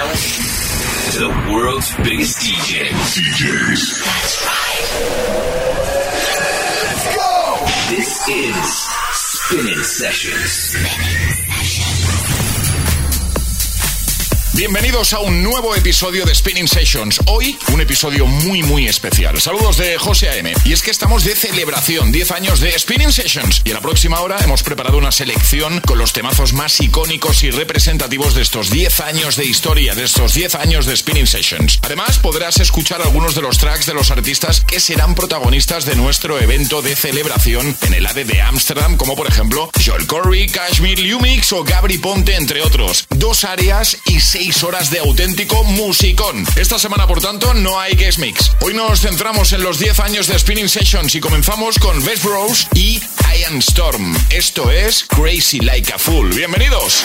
to the world's biggest DJs. DJs. That's right. Let's go! This is Spinning Sessions. Spinning Bienvenidos a un nuevo episodio de Spinning Sessions. Hoy un episodio muy muy especial. Saludos de José AM. Y es que estamos de celebración, 10 años de Spinning Sessions. Y en la próxima hora hemos preparado una selección con los temazos más icónicos y representativos de estos 10 años de historia, de estos 10 años de Spinning Sessions. Además podrás escuchar algunos de los tracks de los artistas que serán protagonistas de nuestro evento de celebración en el AD de Ámsterdam, como por ejemplo Joel Corey, Kashmir Lumix o Gabri Ponte, entre otros. Dos áreas y seis horas de auténtico musicón. Esta semana, por tanto, no hay guest mix. Hoy nos centramos en los 10 años de Spinning Sessions y comenzamos con Best Bros y Iron Storm. Esto es Crazy Like a Fool. Bienvenidos.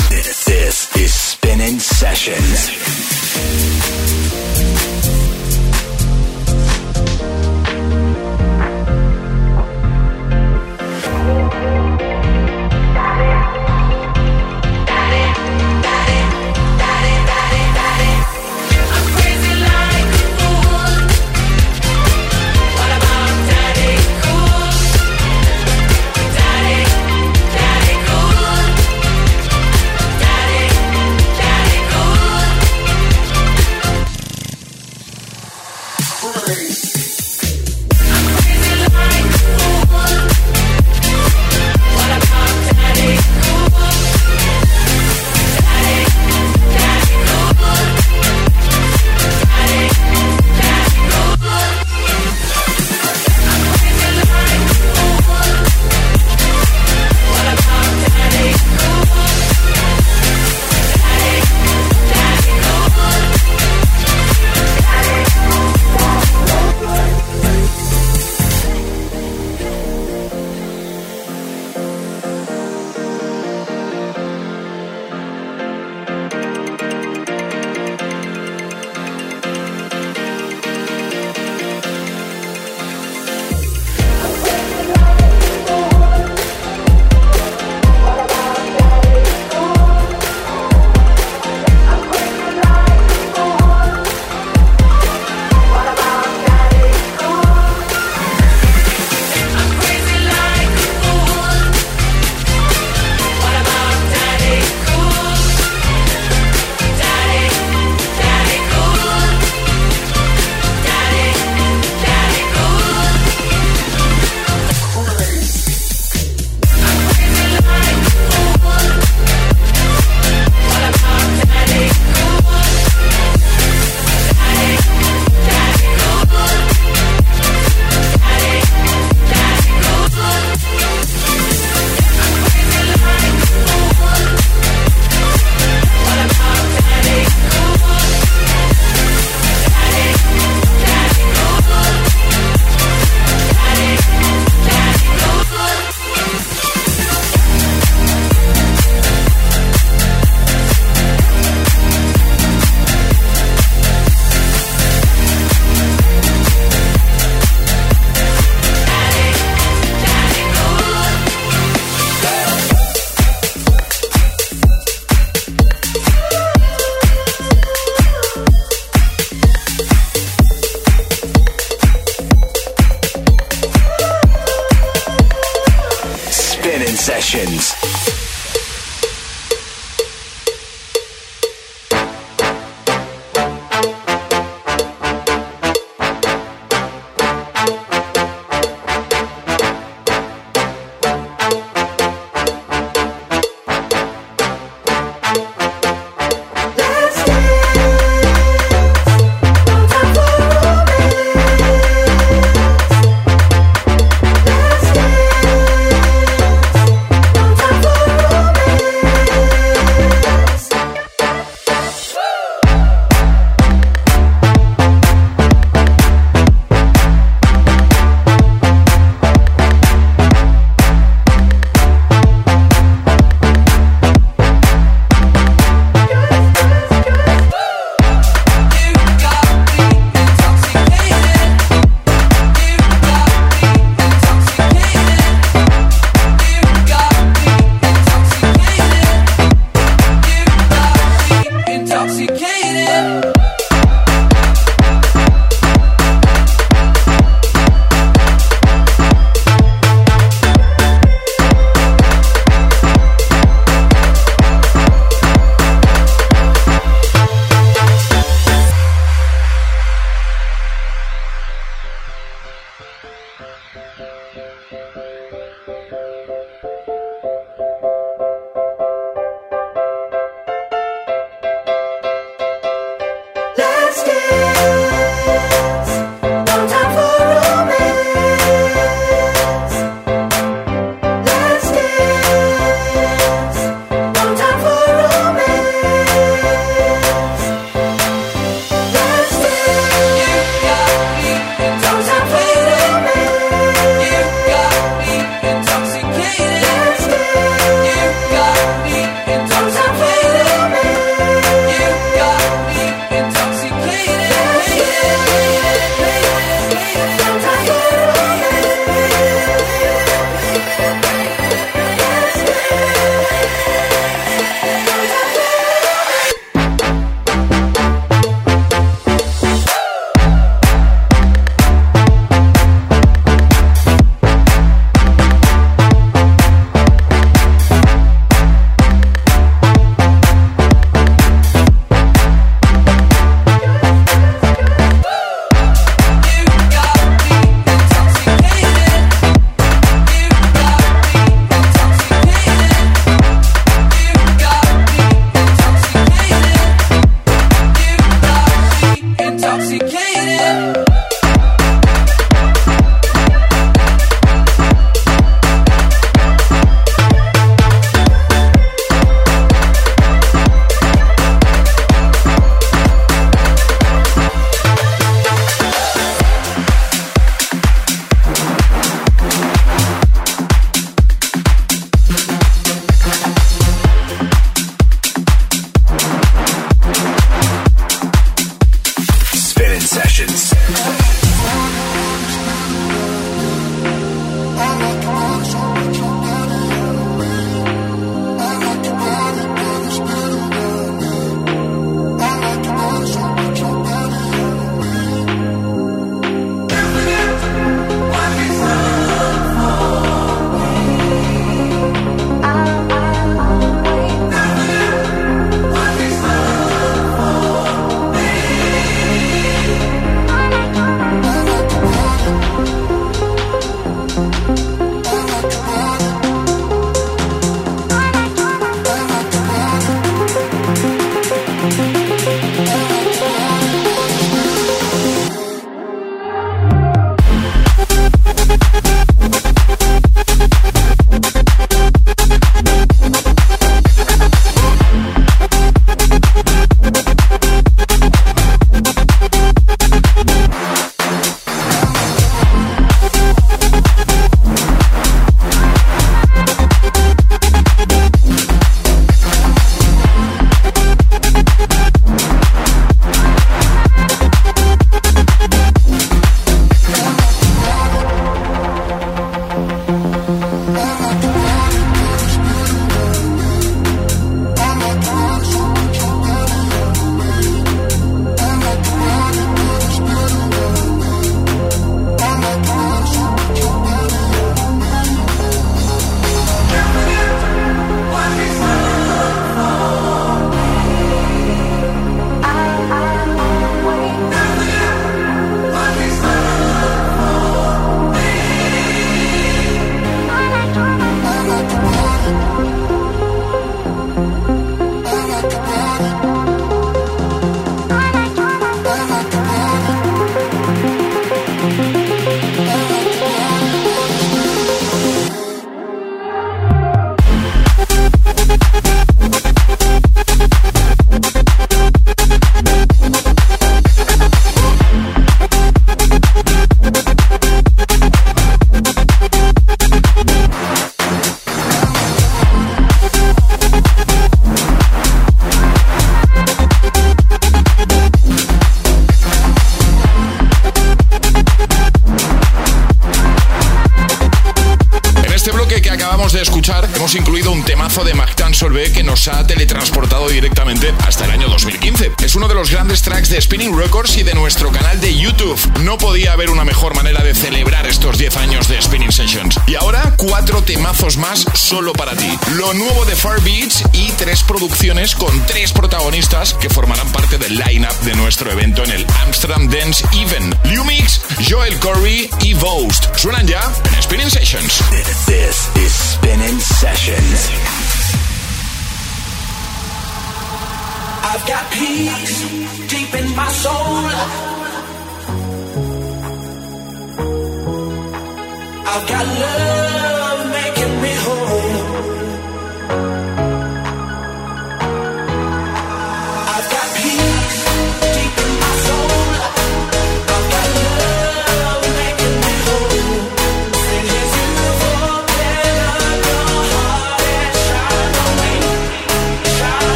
solo para ti. Lo nuevo de Far Beach y tres producciones con tres protagonistas que formarán parte del line-up de nuestro evento en el Amsterdam Dance Event. Lumix, Joel Corey y Vost. Suenan ya en Spinning Sessions. This is Spinning Sessions.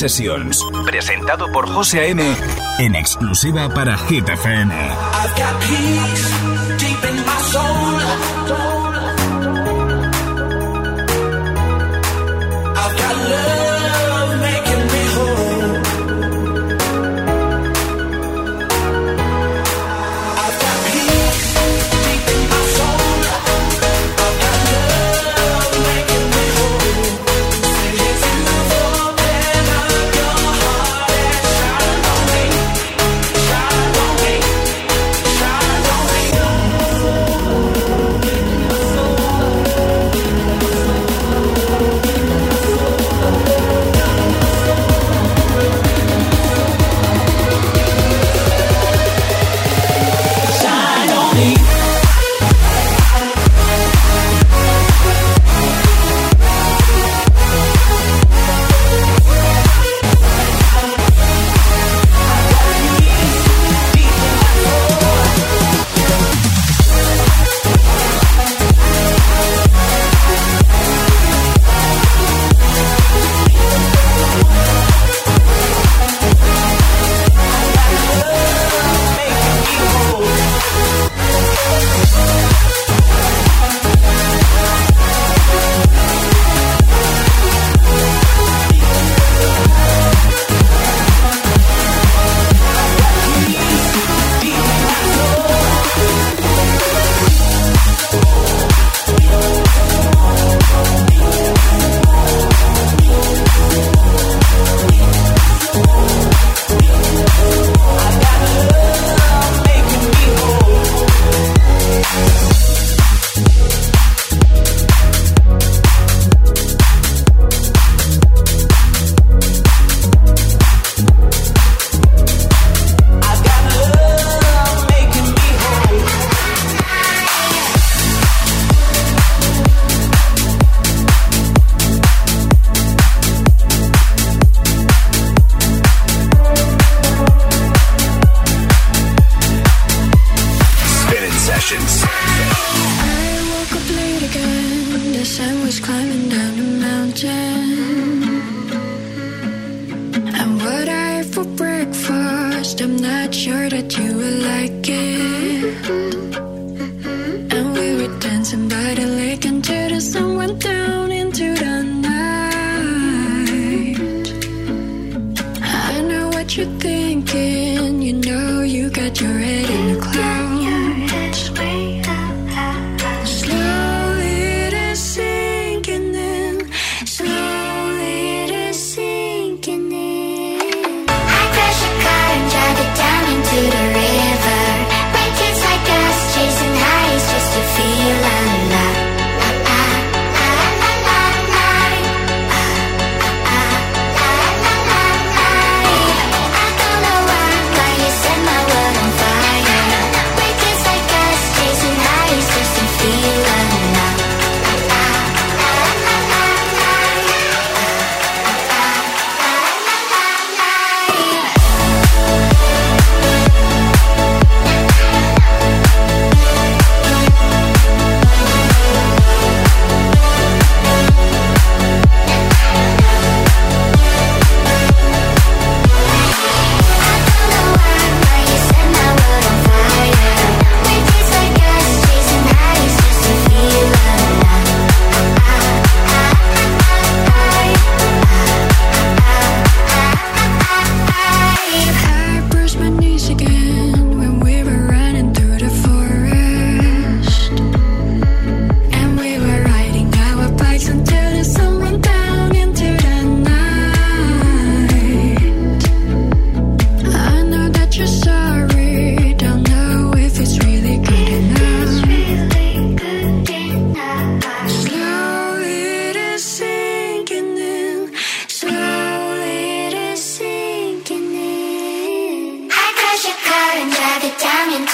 Sessions. Presentado por José A.M. en exclusiva para Hit FM.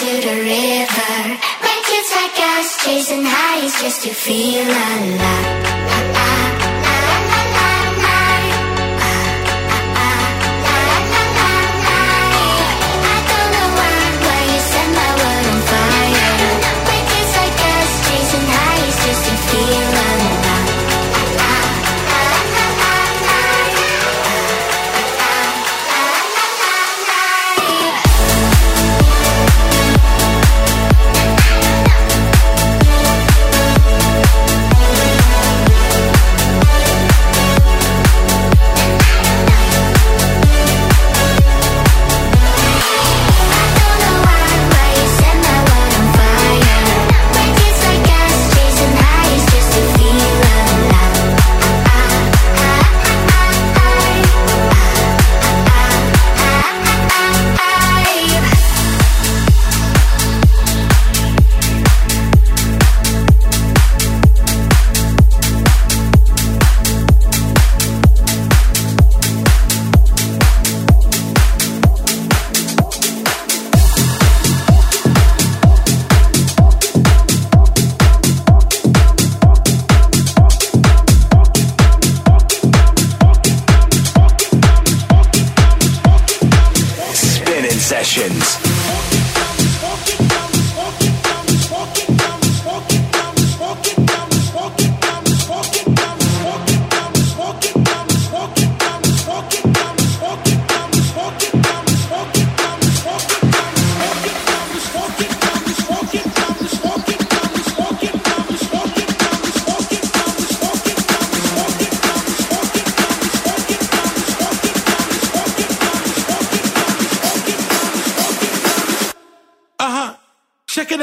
To the river. Make kids like us, chasing highs just to feel alive.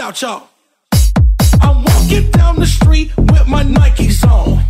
out, y'all. I'm walking down the street with my Nikes on.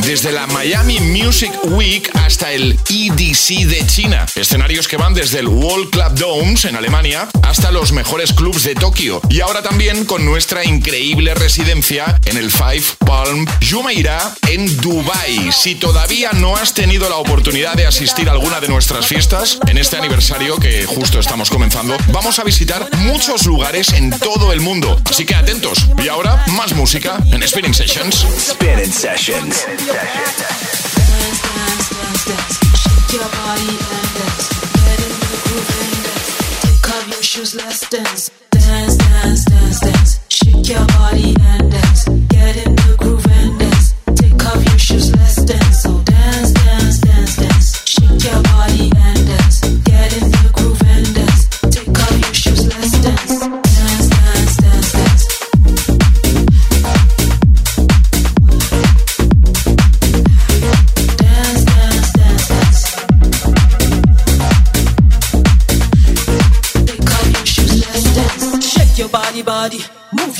Desde la Miami Music Week hasta el EDC de China. Escenarios que van desde el World Club Domes en Alemania hasta los mejores clubs de Tokio. Y ahora también con nuestra increíble residencia en el Five Palm Jumeirah en Dubai. Si todavía no has tenido la oportunidad de asistir a alguna de nuestras fiestas en este aniversario que justo estamos comenzando, vamos a visitar muchos lugares en todo el mundo. Así que atentos. Y ahora más música en Spinning Sessions. Spinning Sessions. dance, dance, dance, dance. Shake your body off your shoes, let's dance. Dance,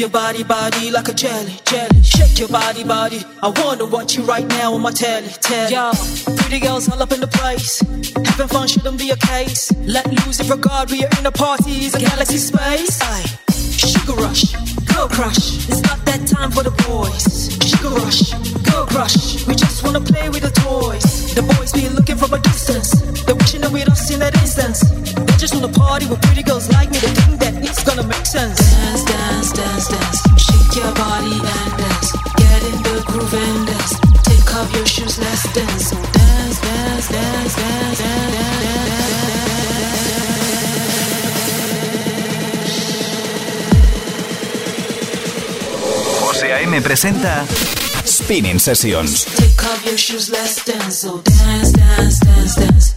your body, body like a jelly, jelly. Shake your body, body. I wanna watch you right now on my telly, telly. Yo, pretty girls all up in the place. Having fun shouldn't be a case. Let loose if regard we are in a party, is a galaxy space. Aye. Sugar rush, girl crush. It's not that time for the boys. Sugar rush, girl crush. We just wanna play with the toys. The boys be looking from a distance. They're wishing them with us in that instance. They just wanna party with pretty girls like me. They think that it's gonna make sense. Dance, dance, dance, dance. Shake your body and dance. Get in the groove and dance. Take off your shoes, let's dance. So dance, dance, dance, dance, dance, dance, dance. José A.M. presenta Spinning Sessions. Take off your shoes, let's dance. So dance, dance, dance, dance. Dance,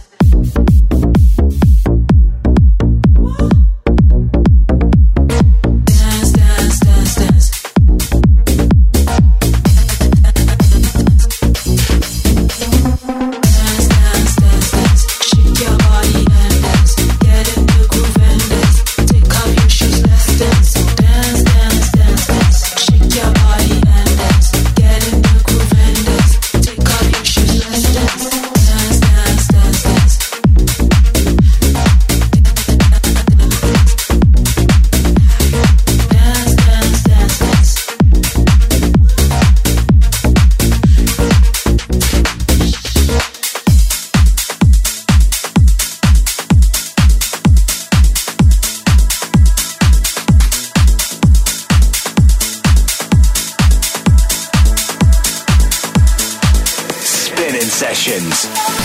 Sessions.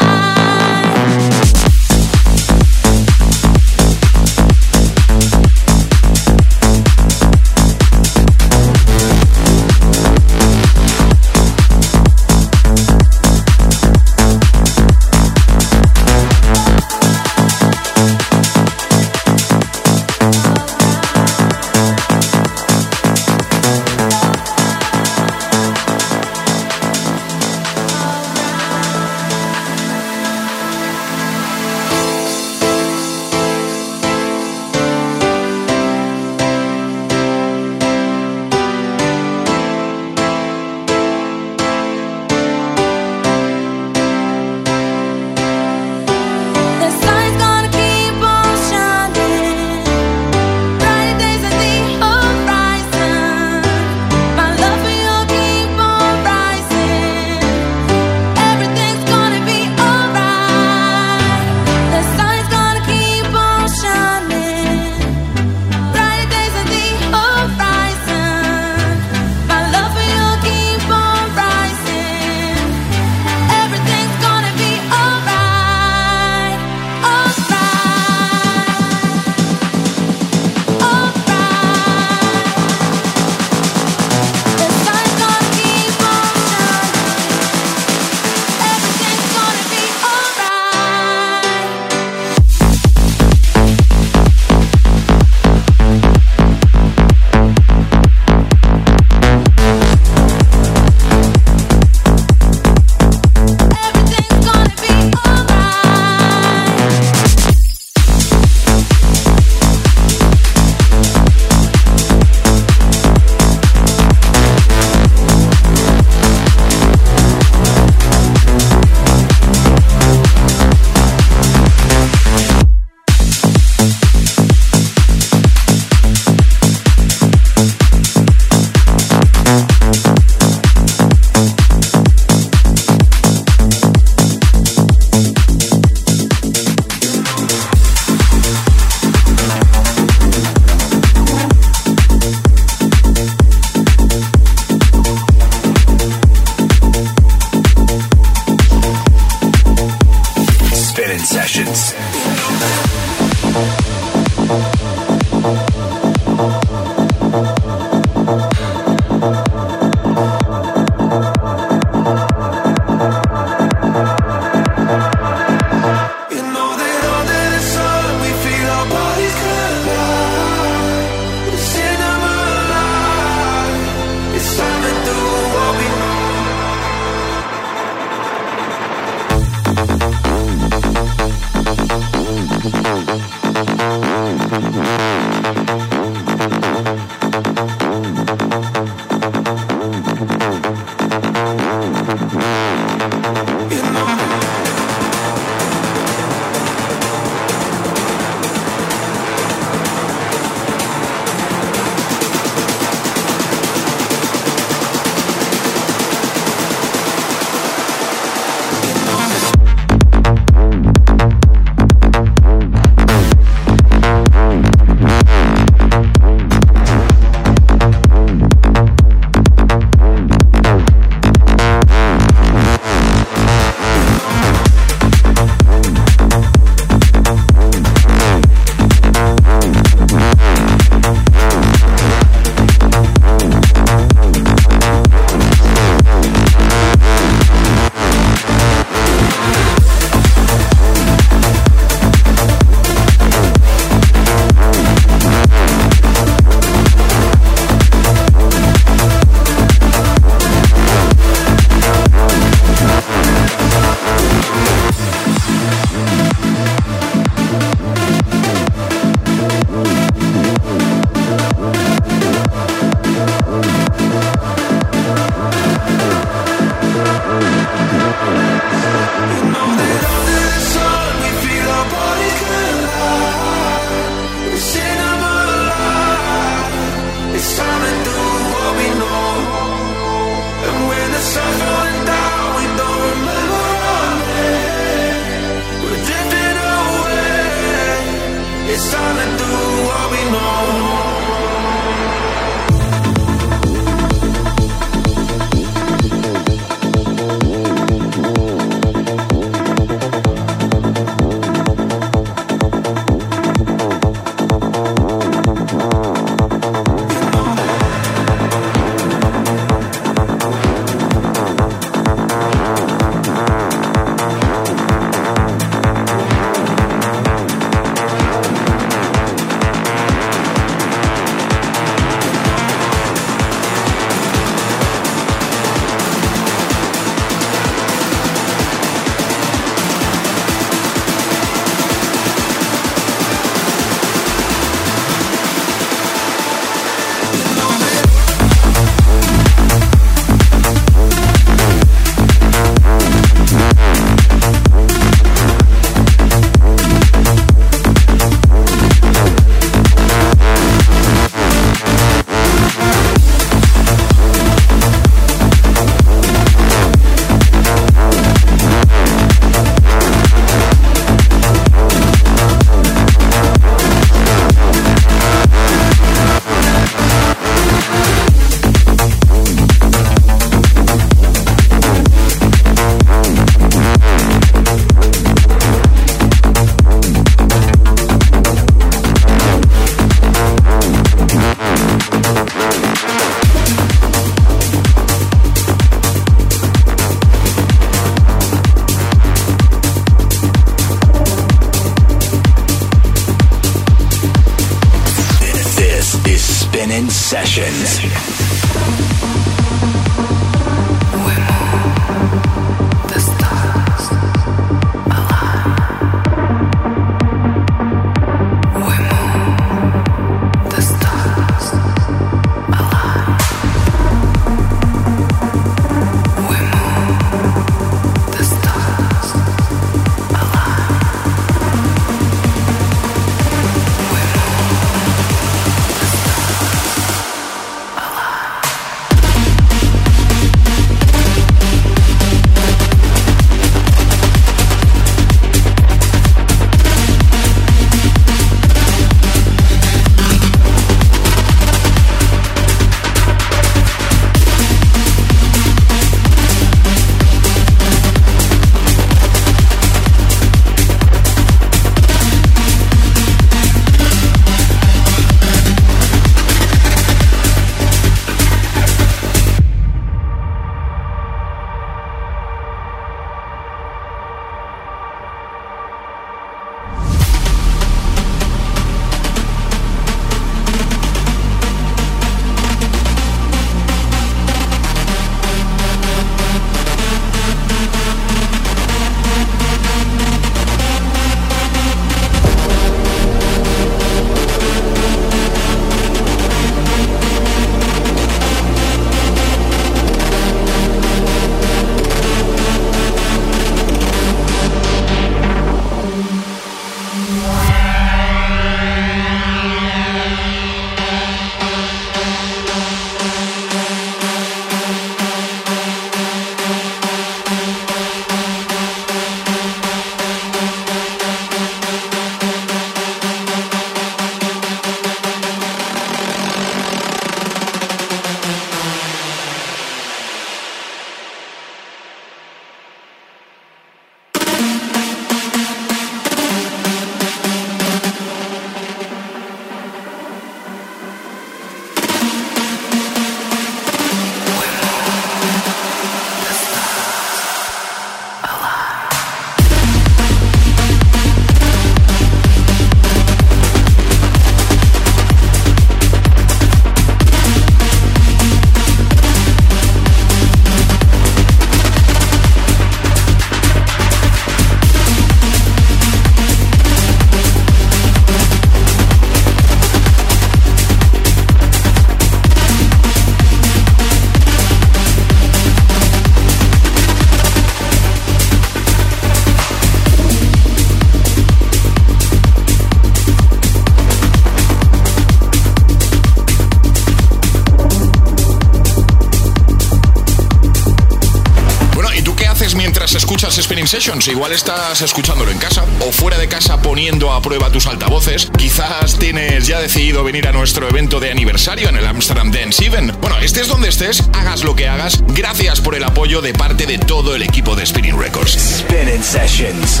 Sessions. Igual estás escuchándolo en casa o fuera de casa poniendo a prueba tus altavoces. Quizás tienes ya decidido venir a nuestro evento de aniversario en el Amsterdam Dance Event. Bueno, estés donde estés, hagas lo que hagas. Gracias por el apoyo de parte de todo el equipo de Spinning Records. Spinning Sessions.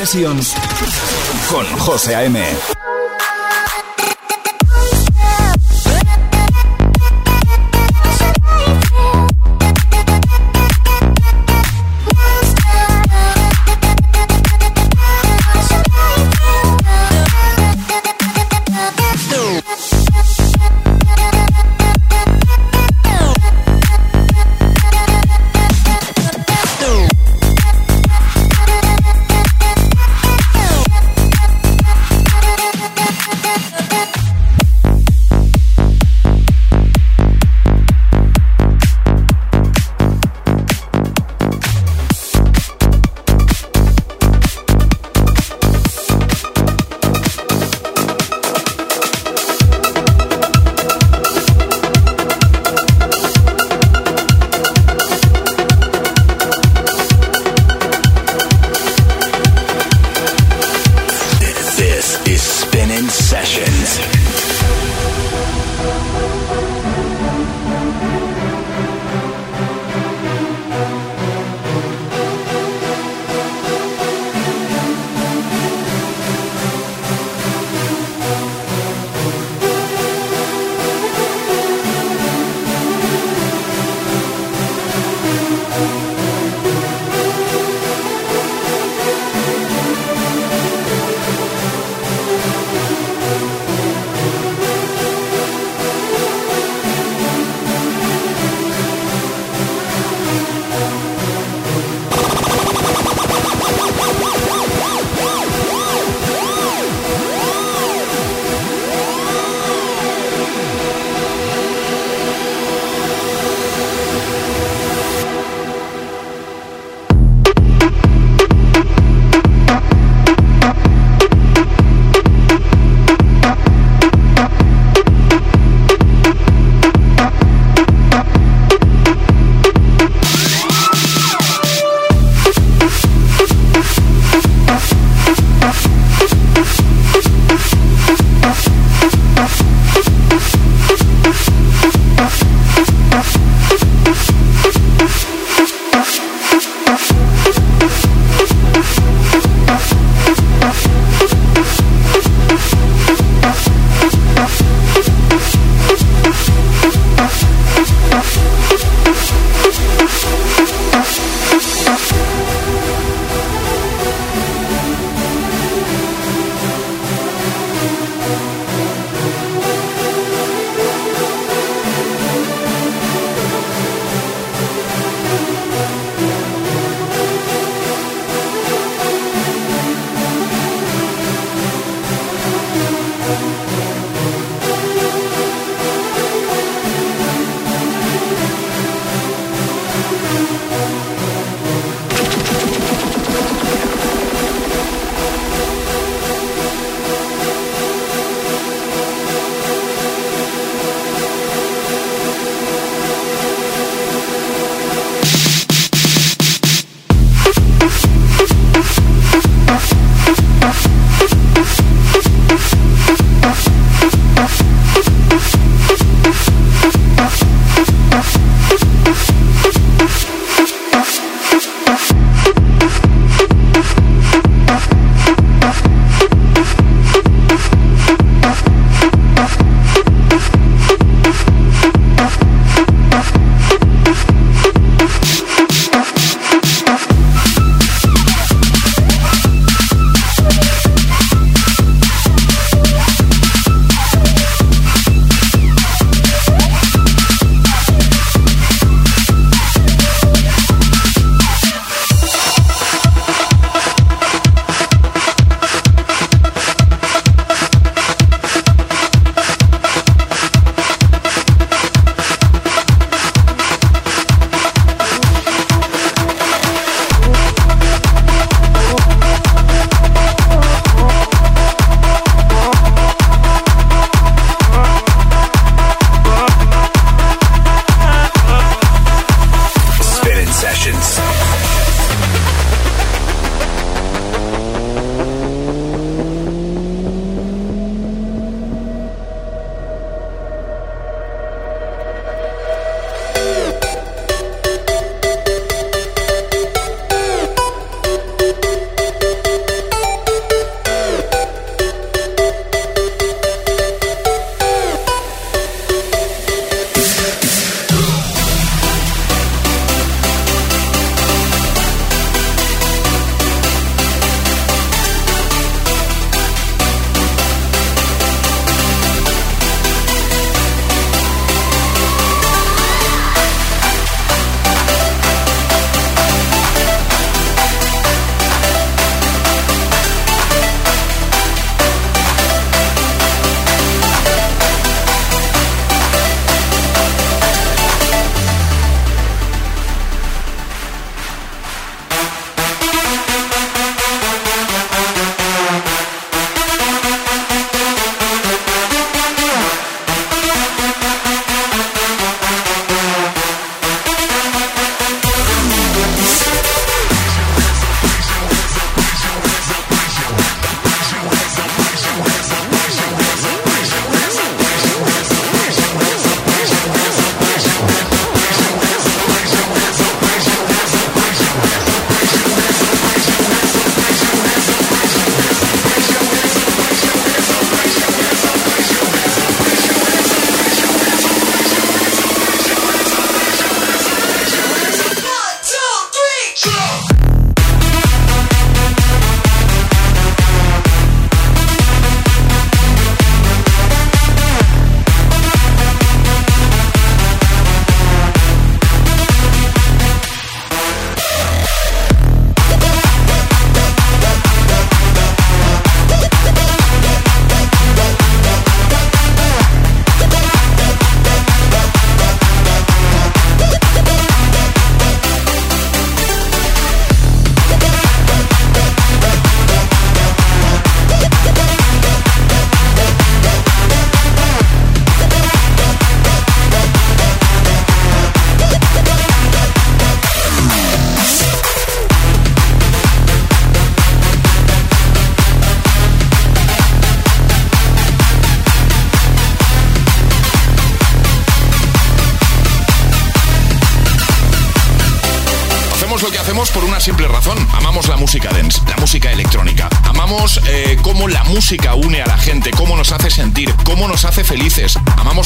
Sessions con José A.M.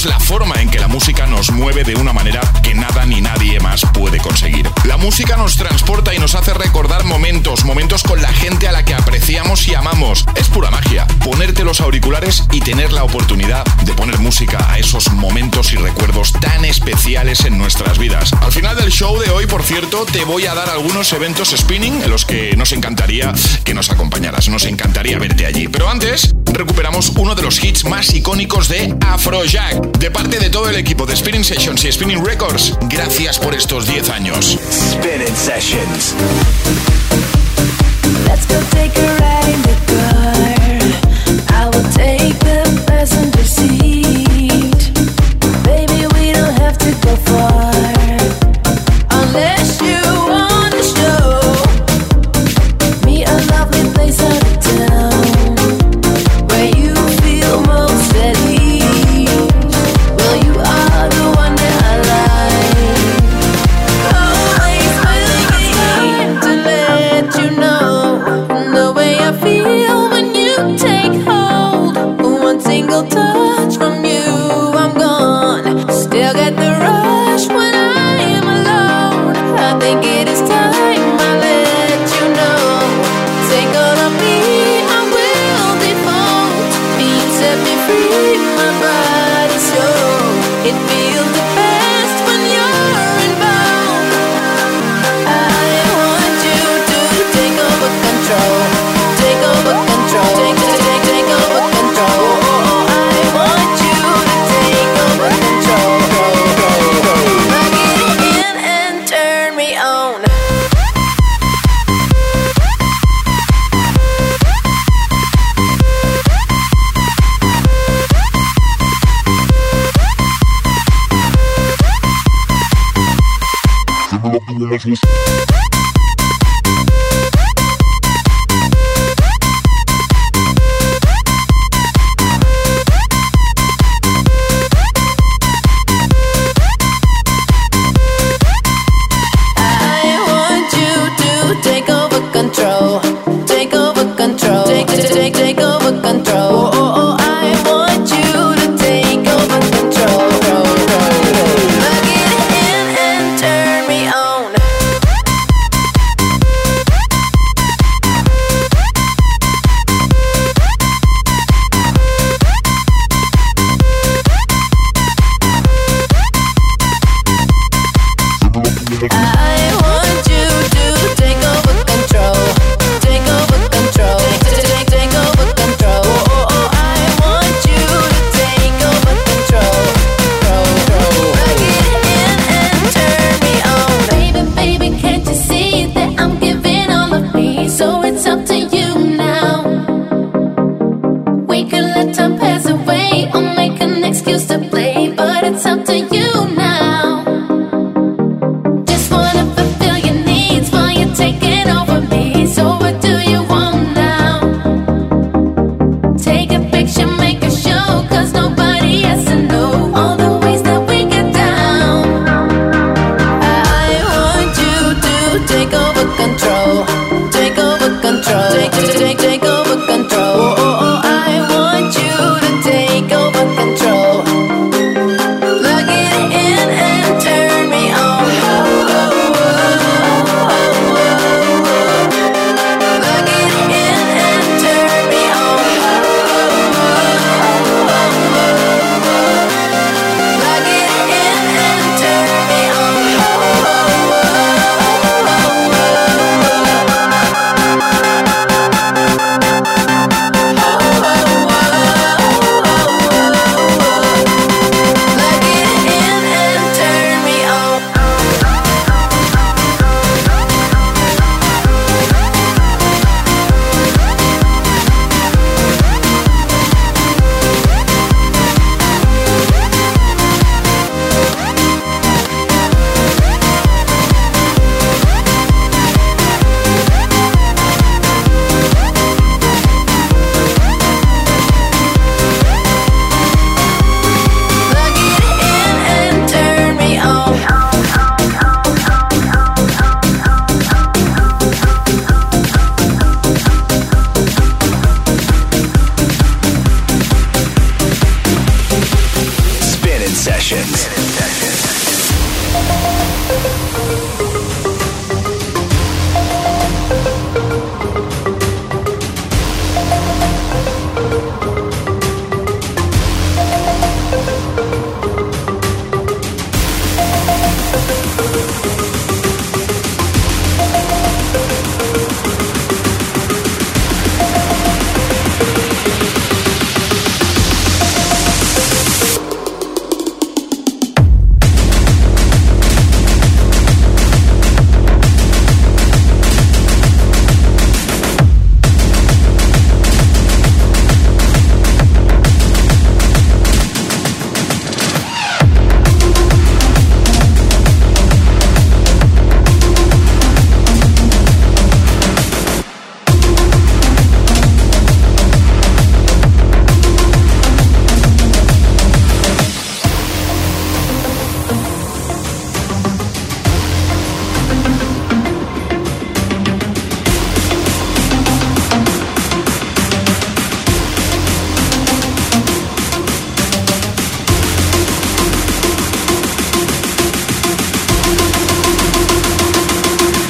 La forma en que la música nos mueve de una manera que nada ni nadie más puede conseguir. La música nos transporta y nos hace recordar momentos, momentos con la gente a la que apreciamos y amamos. Es pura magia. Ponerte los auriculares y tener la oportunidad de poner música a esos momentos y recuerdos tan especiales en nuestras vidas. Al final del show de hoy, por cierto, te voy a dar algunos eventos spinning en los que nos encantaría que nos acompañaras. Nos encantaría verte allí. Pero antes, recuperamos uno de los hits más icónicos de Afrojack. De parte de todo el equipo de Spinning Sessions y Spinning Records, gracias por estos 10 años. Spinning sessions. Let's go take a ride in the car. I will take the passenger seat. Baby, we don't have to go far.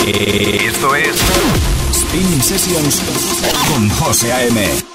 Esto es Spinning Sessions con José A.M.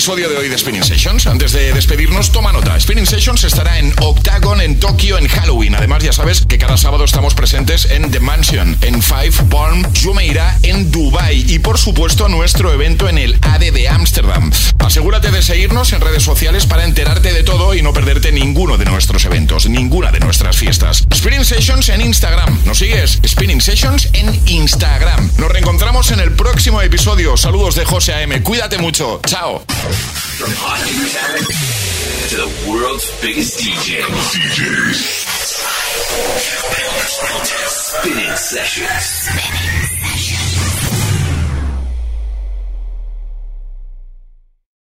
episodio de hoy de Spinning Sessions. Antes de despedirnos, toma nota. Spinning Sessions estará en Octagon en Tokio en Halloween. Además, ya sabes que cada sábado estamos presentes en The Mansion, en Five Palm Jumeirah en Dubai y por supuesto nuestro evento en el ADE de Ámsterdam. Asegúrate de seguirnos en redes sociales para enterarte de todo y no perderte ninguno de nuestros eventos, ninguna de nuestras fiestas. Spinning Sessions en Instagram. ¿Nos sigues? Spinning Sessions en Instagram. Nos reencontramos en el próximo episodio. Saludos de José AM. Cuídate mucho. Chao. From hot new talent to the world's biggest DJ. DJs. Spinning sessions.